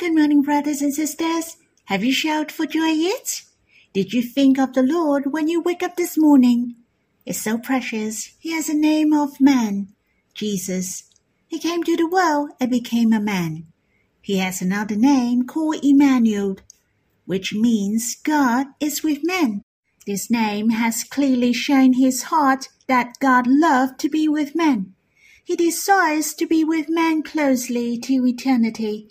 Good morning, brothers and sisters. Have you shouted for joy yet? Did you think of the Lord when you wake up this morning? It's so precious. He has a name of man, Jesus. He came to the world and became a man. He has another name called Emmanuel, which means God is with men. This name has clearly shown his heart that God loved to be with men. He desires to be with men closely to eternity.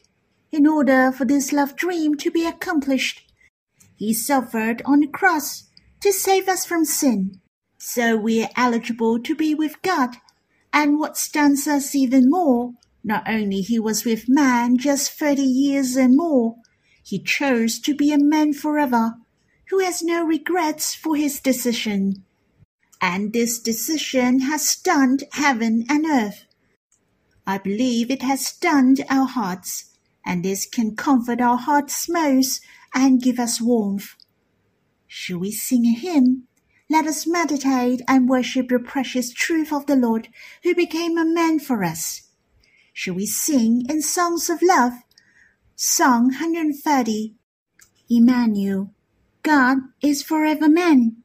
In order for this love dream to be accomplished, he suffered on the cross to save us from sin. So we are eligible to be with God. And what stuns us even more, not only he was with man just thirty years and more, he chose to be a man forever, who has no regrets for his decision and this decision has stunned heaven and earth. I believe it has stunned our hearts, and this can comfort our hearts most and give us warmth. Shall we sing a hymn? Let us meditate and worship the precious truth of the Lord who became a man for us. Shall we sing in songs of love? Song 130 Emmanuel, God is forever man.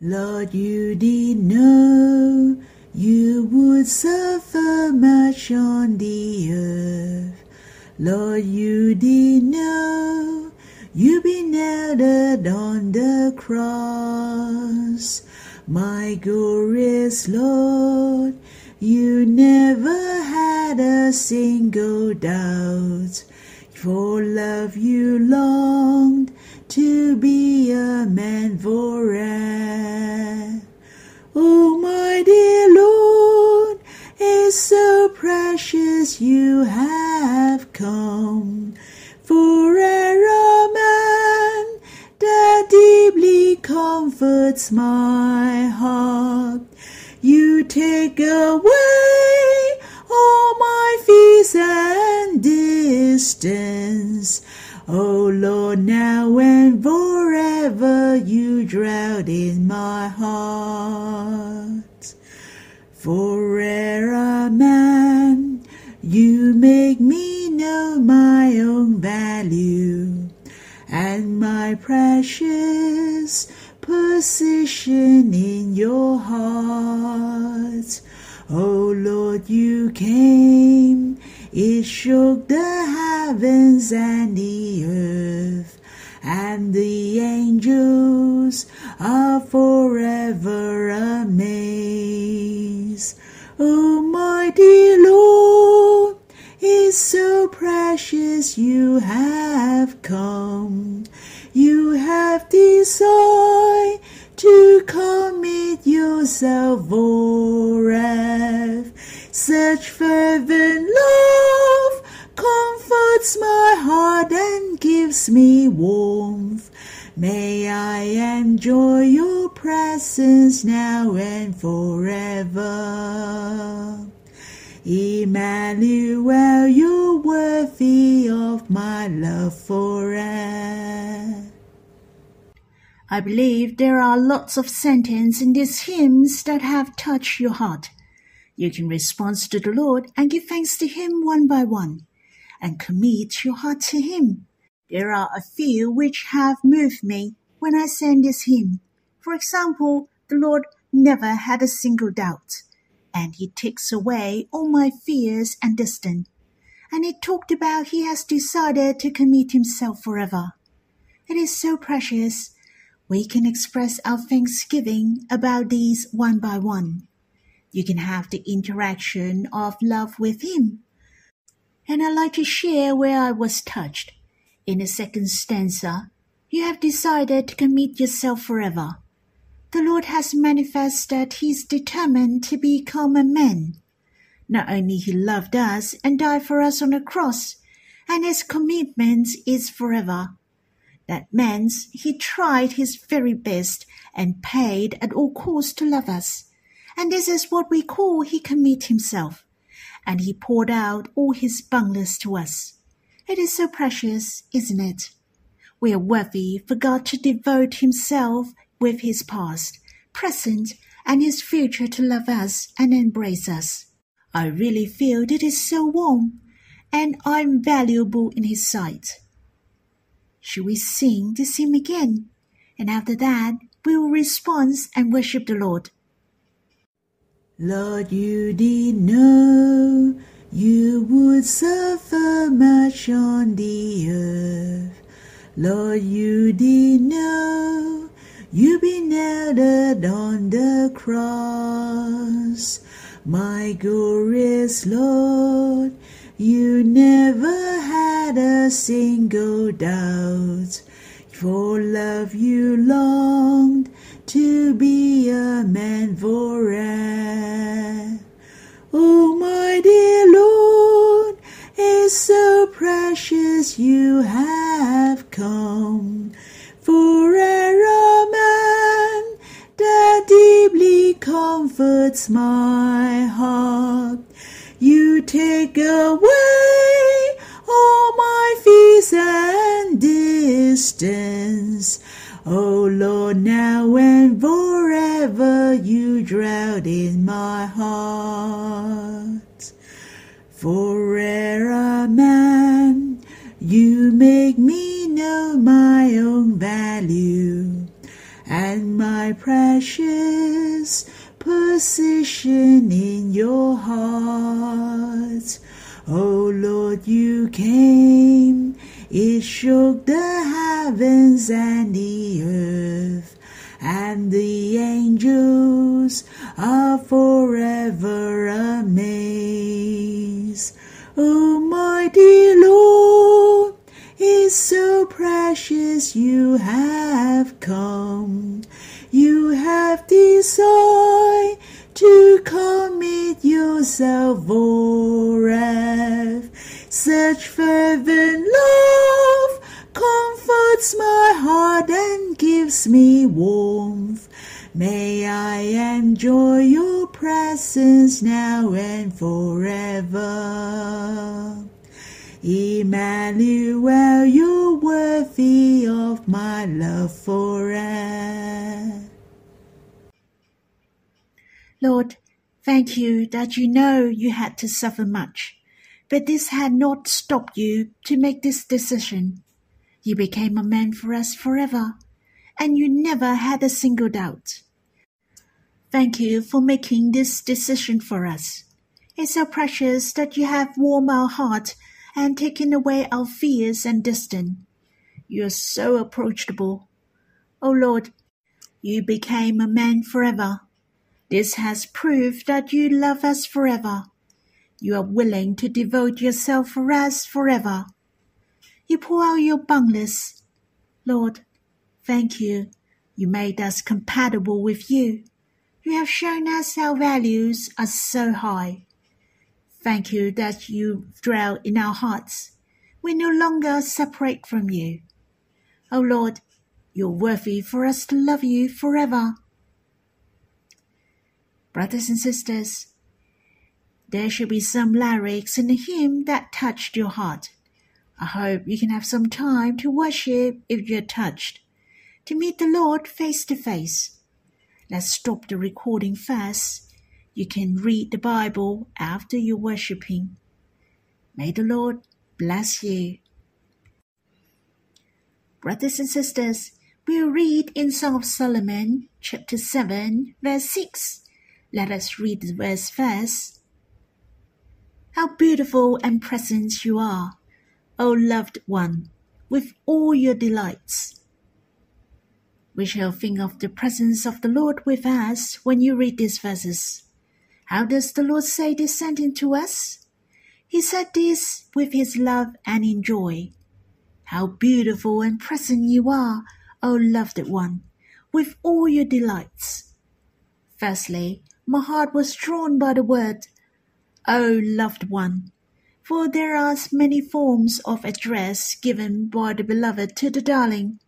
Lord, you did know you would suffer much on the earth. Lord, you did know you'd be nailed on the cross. My glorious Lord, you never had a single doubt. For love you longed to be a man for forever. Oh, my dear Lord, it's so precious you have come for a man that deeply comforts my heart. You take away all my fears and distance. Oh Lord, now and forever you dwell in my heart. For ere a man, you make me know my own value and my precious position in your heart. Oh Lord, you came, it shook the heavens and the and the angels are forever amazed. Oh my dear Lord, it's so precious you have come. You have decided to commit yourself forever. Such fervent love comforts my heart and gives me warmth. May I enjoy your presence now and forever. Emmanuel, you're worthy of my love forever. I believe there are lots of sentences in these hymns that have touched your heart. You can respond to the Lord and give thanks to Him one by one, and commit your heart to Him. There are a few which have moved me when I sang this hymn. For example, the Lord never had a single doubt, and He takes away all my fears and distance. And it talked about He has decided to commit Himself forever. It is so precious we can express our thanksgiving about these one by one. You can have the interaction of love with Him. And I'd like to share where I was touched. In the second stanza, you have decided to commit yourself forever. The Lord has manifested that He is determined to become a man. Not only He loved us and died for us on the cross, and His commitment is forever, that means he tried his very best and paid at all costs to love us. And this is what we call he commit himself. And he poured out all his boundless to us. It is so precious, isn't it? We are worthy for God to devote himself with his past, present, and his future to love us and embrace us. I really feel that it is so warm and I'm valuable in His sight. Should we sing this hymn again? And after that, we will respond and worship the Lord. Lord, you did know you would suffer much on the earth. Lord, you did know you'd be nailed on the cross. My glorious Lord, you never had a single doubt. For love you longed to be a man forever. Oh, my dear Lord, it's so precious you have come. For a man that deeply comforts my heart. You take away all my fears and distance. Oh Lord, now and forever you dwell in my heart. For a man, you make me know my own value and my precious position in your heart. O Lord, you came, it shook the heavens and the earth, and the angels are forever amazed. Oh my dear Lord, it's so precious you have come. You have decided to commit yourself enjoy your presence now and forever. Emmanuel, you're worthy of my love forever. Lord, thank you that you know you had to suffer much, but this had not stopped you to make this decision. You became a man for us forever, and you never had a single doubt. Thank you for making this decision for us. It's so precious that you have warmed our heart and taken away our fears and distance. You are so approachable. O oh Lord, you became a man forever. This has proved that you love us forever. You are willing to devote yourself for us forever. You pour out your boundless. Lord, thank you. You made us compatible with you. You have shown us our values are so high. Thank you that you dwell in our hearts. We no longer separate from you. O oh Lord, you're worthy for us to love you forever. Brothers and sisters, there should be some lyrics in the hymn that touched your heart. I hope you can have some time to worship if you're touched, to meet the Lord face to face. Let's stop the recording first you can read the Bible after you worshiping. May the Lord bless you. Brothers and sisters, we'll read in Song of Solomon, chapter 7, verse 6. Let us read the verse first. How beautiful and present you are, O loved one, with all your delights. We shall think of the presence of the Lord with us when you read these verses. How does the Lord say this sentence to us? He said this with his love and in joy. How beautiful and present you are, O loved one, with all your delights. Firstly, my heart was drawn by the word, O loved one, for there are many forms of address given by the beloved to the darling.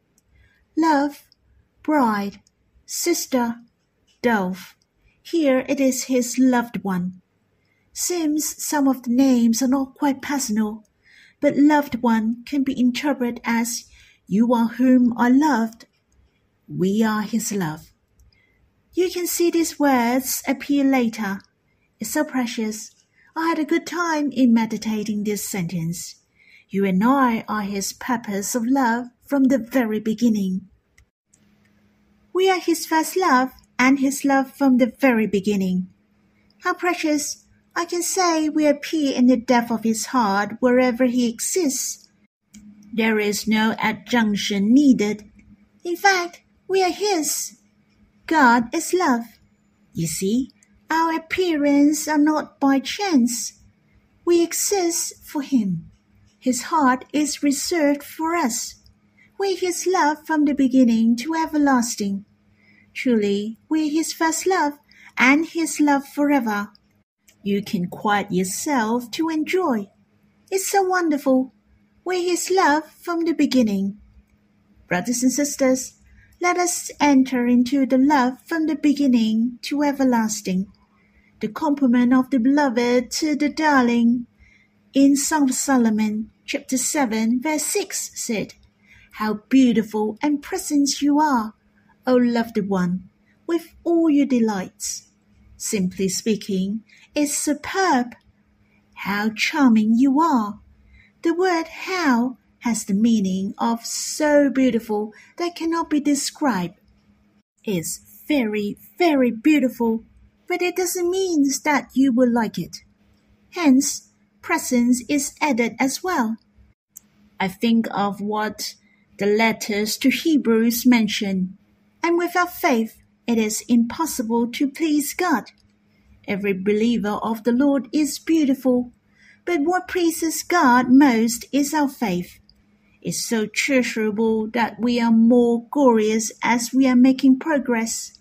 Love, bride, sister, dove, here it is his loved one. Seems some of the names are not quite personal, but loved one can be interpreted as you are whom I loved. We are his love. You can see these words appear later. It's so precious. I had a good time in meditating this sentence. You and I are his purpose of love from the very beginning. We are his first love and his love from the very beginning. How precious! I can say we appear in the depth of his heart wherever he exists. There is no adjunction needed. In fact, we are his. God is love. You see, our appearance are not by chance. We exist for him. His heart is reserved for us. We his love from the beginning to everlasting. Truly, we are his first love and his love forever. You can quiet yourself to enjoy. It's so wonderful. We're his love from the beginning. Brothers and sisters, let us enter into the love from the beginning to everlasting. The compliment of the beloved to the darling. In Song of Solomon, chapter 7, verse 6 said, How beautiful and present you are, O loved one, with all your delights simply speaking, is superb. How charming you are! The word how has the meaning of so beautiful that cannot be described. It's very, very beautiful, but it doesn't mean that you will like it. Hence, presence is added as well. I think of what the letters to Hebrews mention, and without faith it is impossible to please God. Every believer of the Lord is beautiful, but what pleases God most is our faith. It's so treasurable that we are more glorious as we are making progress.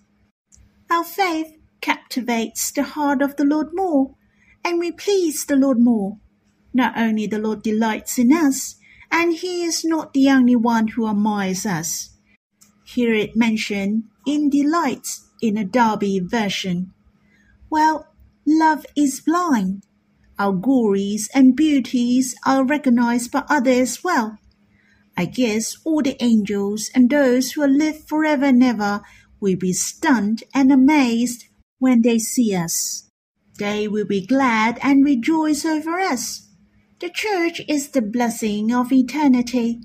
Our faith captivates the heart of the Lord more, and we please the Lord more. Not only the Lord delights in us, and He is not the only one who admires us. Hear it mentioned in delights in a Darby version. Well, love is blind. Our glories and beauties are recognized by others well. I guess all the angels and those who live forever and ever will be stunned and amazed when they see us. They will be glad and rejoice over us. The church is the blessing of eternity,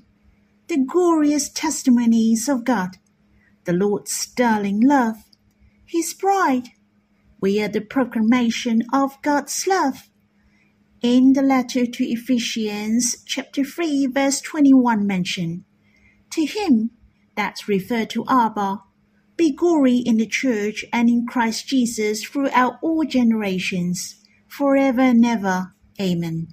the glorious testimonies of God the Lord's sterling love, His bride. We are the proclamation of God's love. In the letter to Ephesians, chapter 3, verse 21 mentioned, To him, that's referred to Abba, be glory in the church and in Christ Jesus throughout all generations, forever and ever. Amen.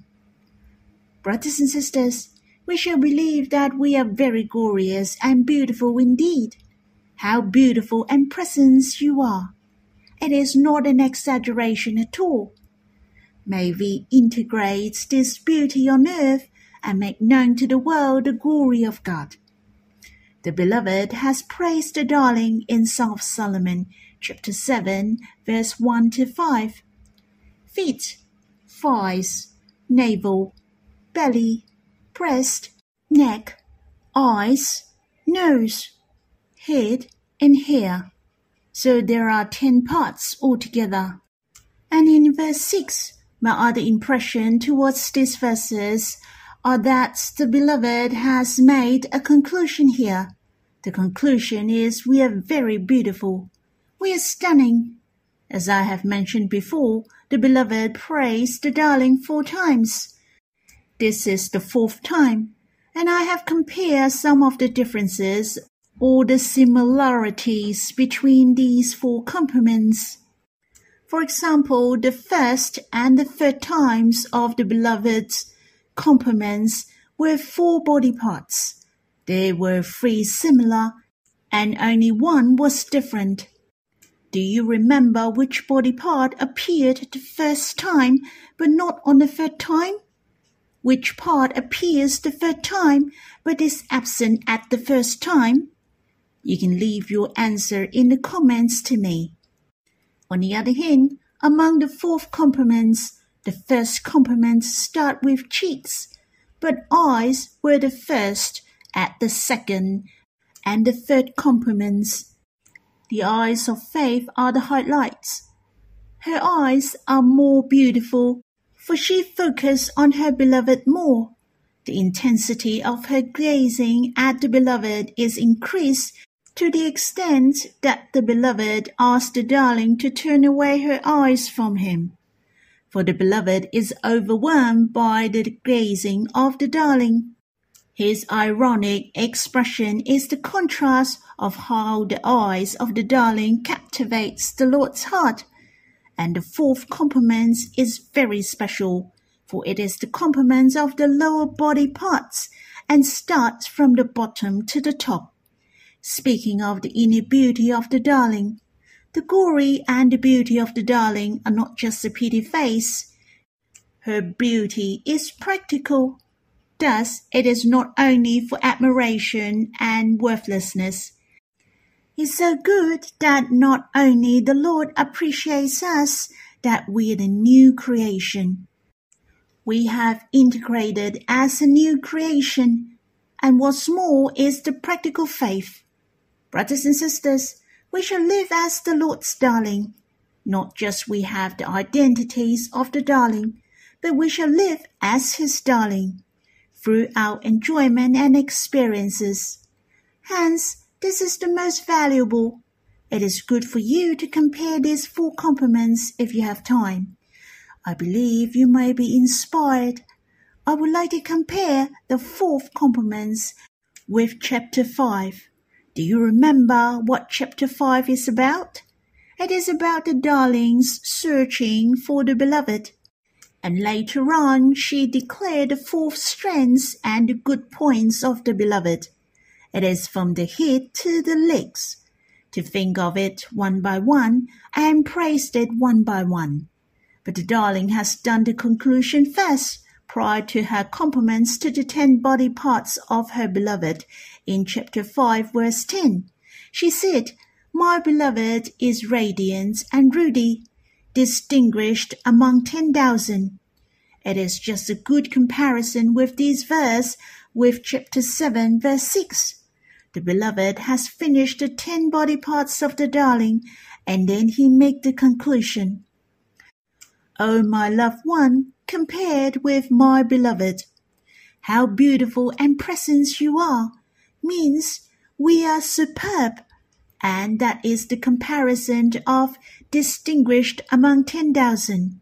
Brothers and sisters, we shall believe that we are very glorious and beautiful indeed. How beautiful and present you are! It is not an exaggeration at all. May we integrate this beauty on earth and make known to the world the glory of God. The beloved has praised the darling in Song of Solomon, chapter 7, verse 1 to 5. Feet, thighs, navel, belly, breast, neck, eyes, nose, head, and hair. So there are ten parts altogether. And in verse 6, my other impression towards these verses are that the beloved has made a conclusion here. The conclusion is we are very beautiful. We are stunning. As I have mentioned before, the beloved praised the darling four times. This is the fourth time, and I have compared some of the differences or the similarities between these four complements. For example, the first and the third times of the beloved's complements were four body parts. There were three similar, and only one was different. Do you remember which body part appeared the first time but not on the third time? Which part appears the third time but is absent at the first time? You can leave your answer in the comments to me. On the other hand, among the fourth complements, the first complements start with cheeks, but eyes were the first at the second and the third complements. The eyes of faith are the highlights. Her eyes are more beautiful, for she focused on her beloved more. The intensity of her gazing at the beloved is increased to the extent that the beloved asks the darling to turn away her eyes from him. For the beloved is overwhelmed by the gazing of the darling. His ironic expression is the contrast of how the eyes of the darling captivates the Lord's heart. And the fourth complement is very special, for it is the complement of the lower body parts and starts from the bottom to the top. Speaking of the inner beauty of the darling, the glory and the beauty of the darling are not just a pretty face. Her beauty is practical. Thus, it is not only for admiration and worthlessness. It's so good that not only the Lord appreciates us, that we are the new creation. We have integrated as a new creation, and what's more is the practical faith. Brothers and sisters, we shall live as the Lord's darling. Not just we have the identities of the darling, but we shall live as his darling through our enjoyment and experiences. Hence, this is the most valuable. It is good for you to compare these four compliments if you have time. I believe you may be inspired. I would like to compare the fourth compliments with chapter 5. Do you remember what chapter 5 is about? It is about the darlings searching for the beloved. And later on, she declared the four strengths and the good points of the beloved. It is from the head to the legs. To think of it one by one and praise it one by one. But the darling has done the conclusion first prior to her compliments to the ten body parts of her beloved in chapter 5 verse 10. She said, My beloved is radiant and ruddy, distinguished among ten thousand. It is just a good comparison with this verse with chapter 7 verse 6. The beloved has finished the ten body parts of the darling, and then he make the conclusion. O oh, my loved one, compared with my beloved. How beautiful and present you are means we are superb, and that is the comparison of distinguished among ten thousand.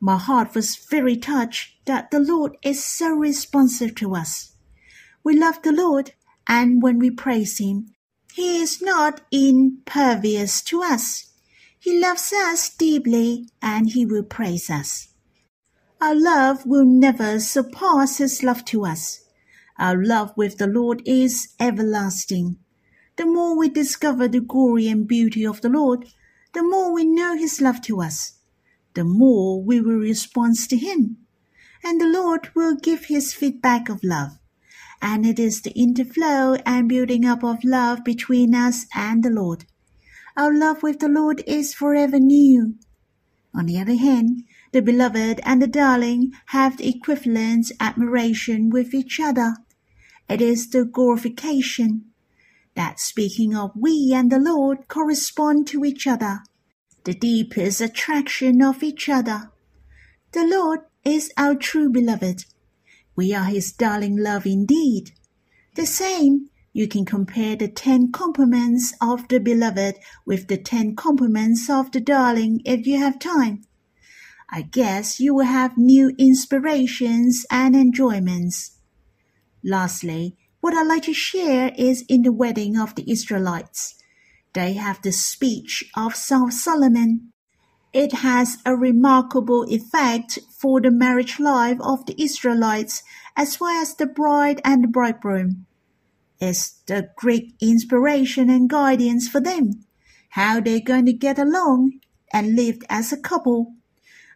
My heart was very touched that the Lord is so responsive to us. We love the Lord, and when we praise Him, He is not impervious to us. He loves us deeply, and He will praise us. Our love will never surpass His love to us. Our love with the Lord is everlasting. The more we discover the glory and beauty of the Lord, the more we know His love to us, the more we will respond to Him. And the Lord will give His feedback of love. And it is the interflow and building up of love between us and the Lord. Our love with the Lord is forever new. On the other hand, the beloved and the darling have the equivalent admiration with each other. It is the glorification that speaking of we and the Lord correspond to each other, the deepest attraction of each other. The Lord is our true beloved. We are his darling love indeed. The same, you can compare the ten compliments of the beloved with the ten compliments of the darling if you have time. I guess you will have new inspirations and enjoyments. Lastly, what I'd like to share is in the wedding of the Israelites. They have the speech of Song of Solomon. It has a remarkable effect for the marriage life of the Israelites as well as the bride and the bridegroom. It's the great inspiration and guidance for them, how they're going to get along and live as a couple.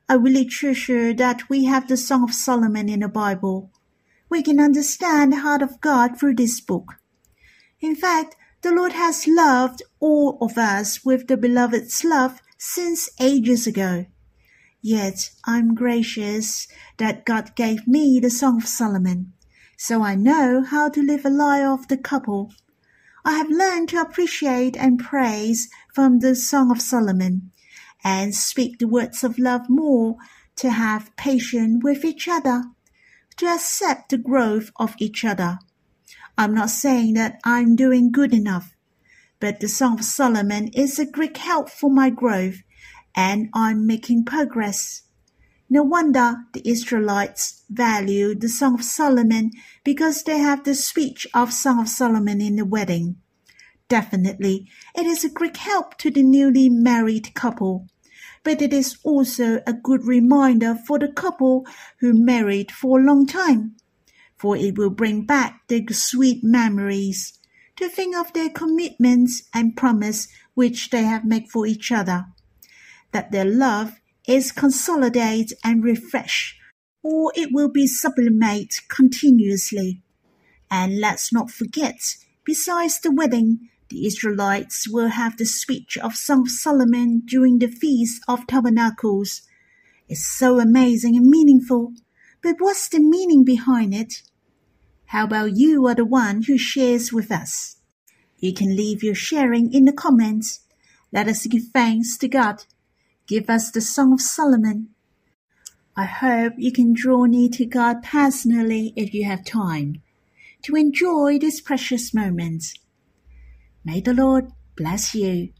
I really treasure that we have the Song of Solomon in the Bible. We can understand the heart of God through this book. In fact, the Lord has loved all of us with the beloved's love since ages ago. Yet I'm gracious that God gave me the Song of Solomon, so I know how to live a life of the couple. I have learned to appreciate and praise from the Song of Solomon and speak the words of love more to have patience with each other, to accept the growth of each other. I'm not saying that I'm doing good enough, but the Song of Solomon is a great help for my growth, and I'm making progress. No wonder the Israelites value the Song of Solomon because they have the speech of Song of Solomon in the wedding. Definitely, it is a great help to the newly married couple, but it is also a good reminder for the couple who married for a long time, for it will bring back the sweet memories to think of their commitments and promise which they have made for each other, that their love is consolidate and refresh, or it will be sublimate continuously. And let's not forget, besides the wedding, the Israelites will have the speech of Song of Solomon during the Feast of Tabernacles. It's so amazing and meaningful. But what's the meaning behind it? How about you are the one who shares with us? You can leave your sharing in the comments. Let us give thanks to God Give us the Song of Solomon. I hope you can draw near to God personally if you have time to enjoy these precious moments. May the Lord bless you.